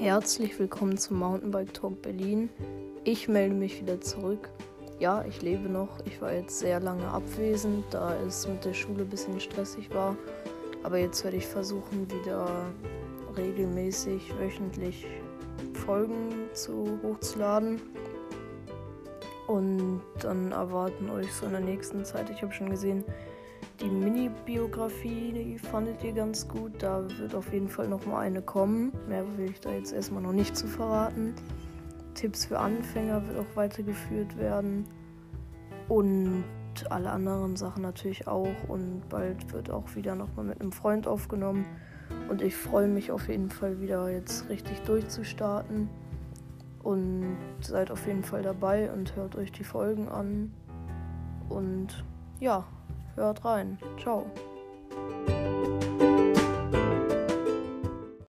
Herzlich willkommen zum Mountainbike Talk Berlin. Ich melde mich wieder zurück. Ja, ich lebe noch. Ich war jetzt sehr lange abwesend, da es mit der Schule ein bisschen stressig war. Aber jetzt werde ich versuchen, wieder regelmäßig wöchentlich Folgen zu hochzuladen. Und dann erwarten euch so in der nächsten Zeit, ich habe schon gesehen, die Mini-Biografie, fandet ihr ganz gut. Da wird auf jeden Fall noch mal eine kommen. Mehr will ich da jetzt erstmal noch nicht zu verraten. Tipps für Anfänger wird auch weitergeführt werden. Und alle anderen Sachen natürlich auch. Und bald wird auch wieder noch mal mit einem Freund aufgenommen. Und ich freue mich auf jeden Fall wieder jetzt richtig durchzustarten. Und seid auf jeden Fall dabei und hört euch die Folgen an. Und ja, hört rein. Ciao.